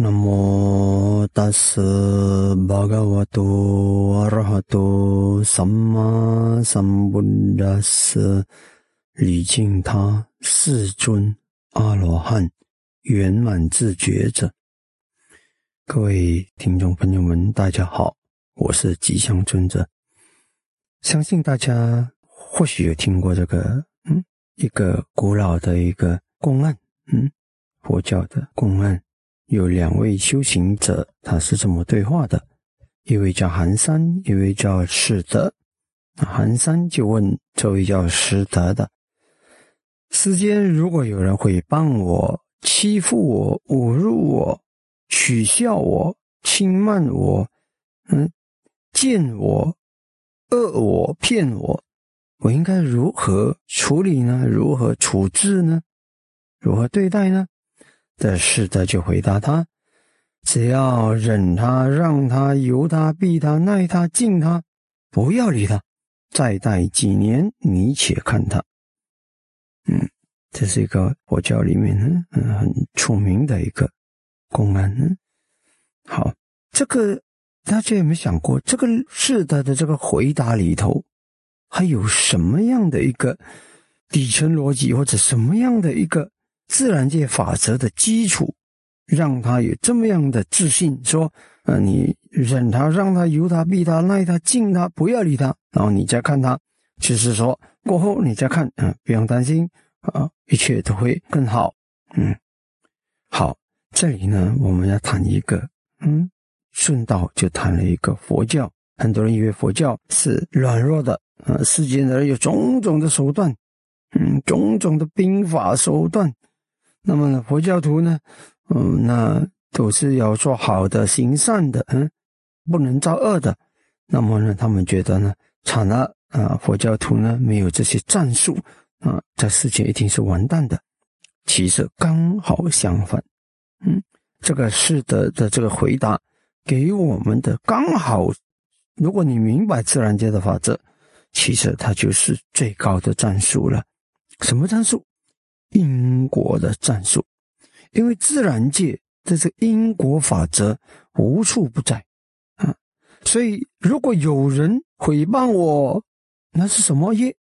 南无大斯巴嘎瓦多阿拉哈多萨玛萨布达斯，礼敬他世尊阿罗汉圆满自觉者。各位听众朋友们，大家好，我是吉祥尊者。相信大家或许有听过这个，嗯，一个古老的一个公案，嗯，佛教的公案。有两位修行者，他是这么对话的：一位叫寒山，一位叫释德。寒山就问这位叫释德的：“世间如果有人诽谤我、欺负我、侮辱我、取笑我、轻慢我，嗯，见我、恶我、骗我，我应该如何处理呢？如何处置呢？如何对待呢？”的是的，就回答他：只要忍他、让他、由他、避他、耐他、敬他，不要理他。再待几年，你且看他。嗯，这是一个佛教里面呢，很出名的一个公案。好，这个大家有没有想过，这个是的的这个回答里头，还有什么样的一个底层逻辑，或者什么样的一个？自然界法则的基础，让他有这么样的自信，说：“呃，你忍他，让他由他，避他，耐他，敬他，不要理他。然后你再看他，就是说过后你再看，嗯，不用担心啊，一切都会更好。嗯，好，这里呢，我们要谈一个，嗯，顺道就谈了一个佛教。很多人以为佛教是软弱的，呃，世间的人有种种的手段，嗯，种种的兵法手段。”那么呢，佛教徒呢，嗯，那都是要做好的、行善的，嗯，不能造恶的。那么呢，他们觉得呢，惨了啊！佛教徒呢，没有这些战术啊，这世界一定是完蛋的。其实刚好相反，嗯，这个是的的这个回答给我们的刚好，如果你明白自然界的法则，其实它就是最高的战术了。什么战术？因果的战术，因为自然界这是因果法则无处不在啊，所以如果有人诽谤我，那是什么业？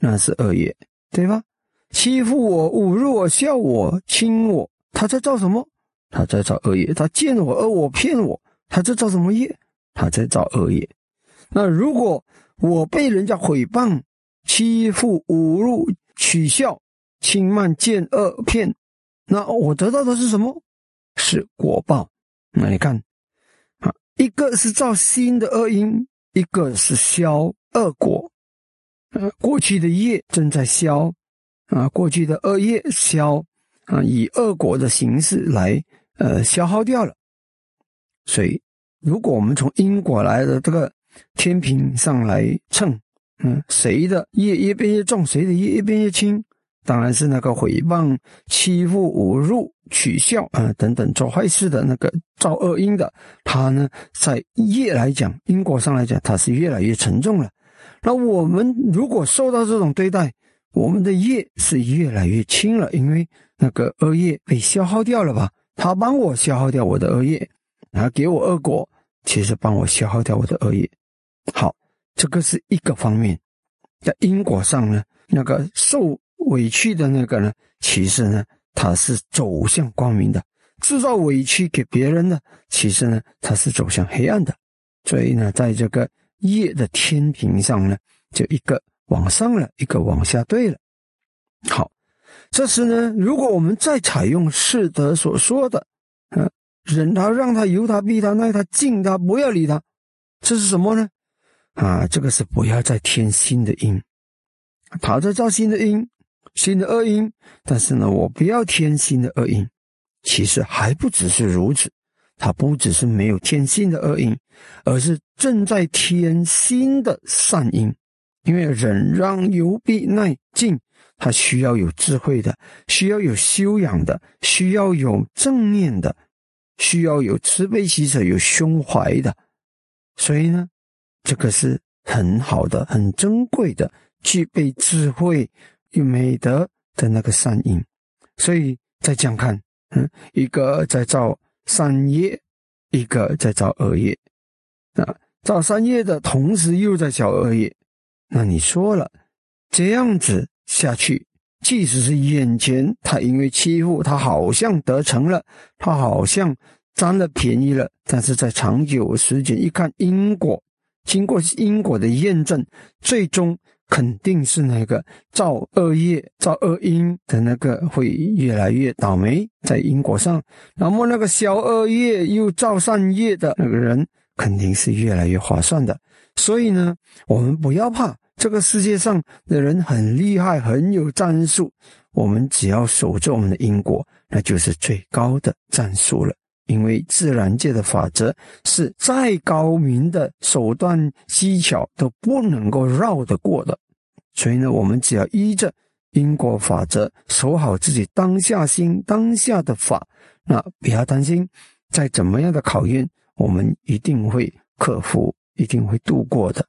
那是恶业，对吧？欺负我、侮辱我、笑我、轻我，他在造什么？他在造恶业。他见我而我骗我，他在造什么业？他在造恶业。那如果我被人家诽谤、欺负、侮辱、取笑，轻慢见恶骗，那我得到的是什么？是果报。那你看，啊，一个是造新的恶因，一个是消恶果。呃，过去的业正在消，啊，过去的恶业消，啊，以恶果的形式来呃消耗掉了。所以，如果我们从因果来的这个天平上来称，嗯，谁的业越变越重，谁的业越变越轻。当然是那个诽谤、欺负、侮辱、取笑啊等等做坏事的那个造恶因的，他呢，在业来讲，因果上来讲，他是越来越沉重了。那我们如果受到这种对待，我们的业是越来越轻了，因为那个恶业被消耗掉了吧？他帮我消耗掉我的恶业，然后给我恶果，其实帮我消耗掉我的恶业。好，这个是一个方面，在因果上呢，那个受。委屈的那个呢，其实呢，他是走向光明的；制造委屈给别人的，其实呢，他是走向黑暗的。所以呢，在这个业的天平上呢，就一个往上了，一个往下对了。好，这时呢，如果我们再采用世德所说的，嗯，忍他、让他、由他、逼他、耐他、敬他，不要理他，这是什么呢？啊，这个是不要再添新的因，他在造新的因。新的恶因，但是呢，我不要添新的恶因。其实还不只是如此，它不只是没有添新的恶因，而是正在添新的善因。因为忍让、由必、耐、静，它需要有智慧的，需要有修养的，需要有正念的，需要有慈悲喜舍、有胸怀的。所以呢，这个是很好的、很珍贵的，具备智慧。有美德的那个善因，所以再这样看，嗯，一个在造善业，一个在造恶业，啊，造善业的同时又在造恶业，那你说了，这样子下去，即使是眼前他因为欺负他，好像得成了，他好像占了便宜了，但是在长久时间一看因果，经过因果的验证，最终。肯定是那个造恶业、造恶因的那个会越来越倒霉，在因果上。那么那个消恶业又造善业的那个人，肯定是越来越划算的。所以呢，我们不要怕，这个世界上的人很厉害，很有战术。我们只要守着我们的因果，那就是最高的战术了。因为自然界的法则是再高明的手段技巧都不能够绕得过的，所以呢，我们只要依着因果法则，守好自己当下心、当下的法，那不要担心，再怎么样的考验，我们一定会克服，一定会度过的。